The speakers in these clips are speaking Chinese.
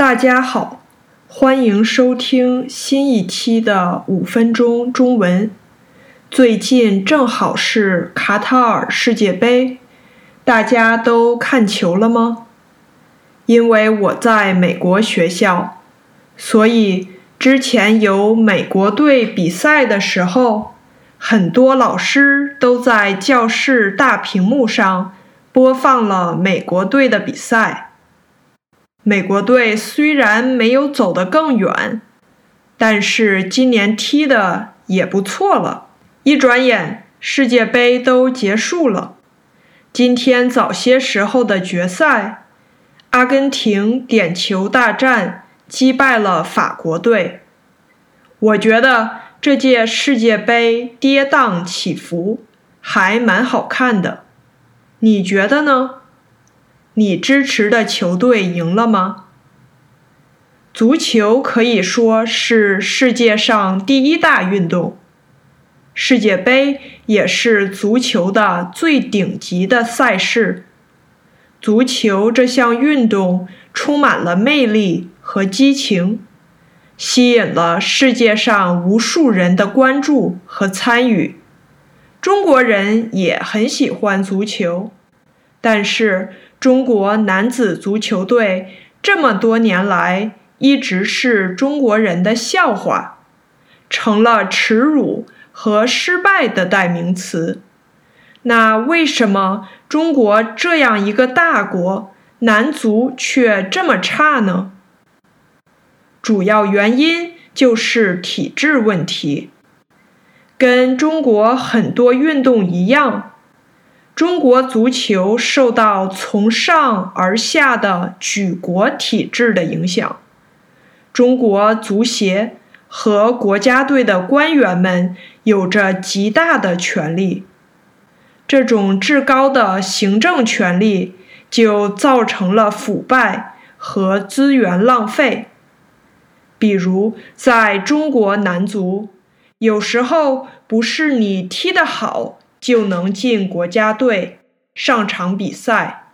大家好，欢迎收听新一期的五分钟中文。最近正好是卡塔尔世界杯，大家都看球了吗？因为我在美国学校，所以之前有美国队比赛的时候，很多老师都在教室大屏幕上播放了美国队的比赛。美国队虽然没有走得更远，但是今年踢的也不错了。一转眼，世界杯都结束了。今天早些时候的决赛，阿根廷点球大战击败了法国队。我觉得这届世界杯跌宕起伏，还蛮好看的。你觉得呢？你支持的球队赢了吗？足球可以说是世界上第一大运动，世界杯也是足球的最顶级的赛事。足球这项运动充满了魅力和激情，吸引了世界上无数人的关注和参与。中国人也很喜欢足球，但是。中国男子足球队这么多年来一直是中国人的笑话，成了耻辱和失败的代名词。那为什么中国这样一个大国，男足却这么差呢？主要原因就是体制问题，跟中国很多运动一样。中国足球受到从上而下的举国体制的影响，中国足协和国家队的官员们有着极大的权力，这种至高的行政权力就造成了腐败和资源浪费。比如，在中国男足，有时候不是你踢得好。就能进国家队上场比赛，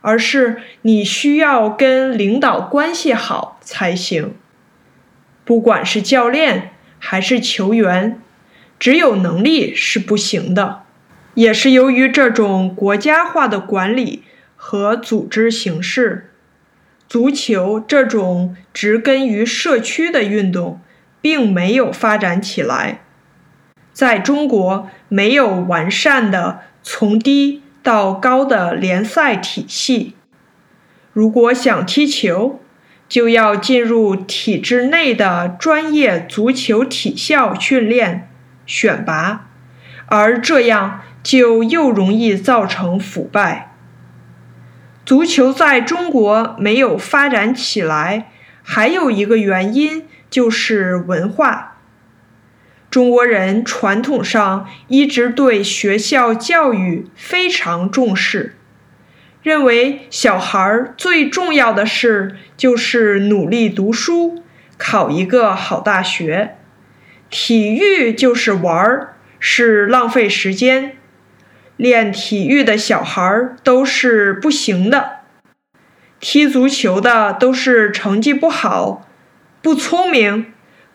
而是你需要跟领导关系好才行。不管是教练还是球员，只有能力是不行的。也是由于这种国家化的管理和组织形式，足球这种植根于社区的运动，并没有发展起来。在中国，没有完善的从低到高的联赛体系。如果想踢球，就要进入体制内的专业足球体校训练、选拔，而这样就又容易造成腐败。足球在中国没有发展起来，还有一个原因就是文化。中国人传统上一直对学校教育非常重视，认为小孩最重要的事就是努力读书，考一个好大学。体育就是玩儿，是浪费时间。练体育的小孩都是不行的，踢足球的都是成绩不好，不聪明。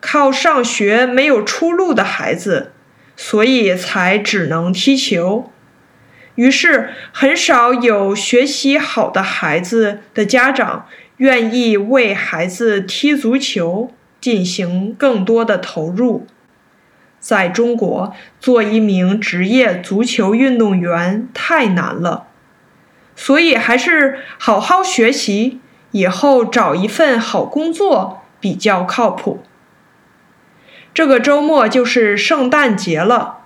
靠上学没有出路的孩子，所以才只能踢球。于是，很少有学习好的孩子的家长愿意为孩子踢足球进行更多的投入。在中国，做一名职业足球运动员太难了，所以还是好好学习，以后找一份好工作比较靠谱。这个周末就是圣诞节了，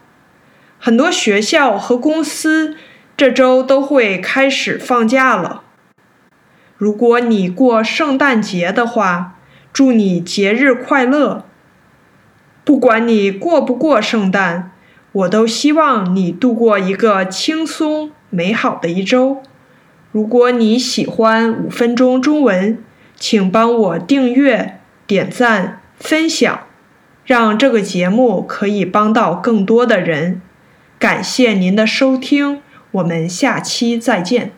很多学校和公司这周都会开始放假了。如果你过圣诞节的话，祝你节日快乐。不管你过不过圣诞，我都希望你度过一个轻松美好的一周。如果你喜欢五分钟中文，请帮我订阅、点赞、分享。让这个节目可以帮到更多的人，感谢您的收听，我们下期再见。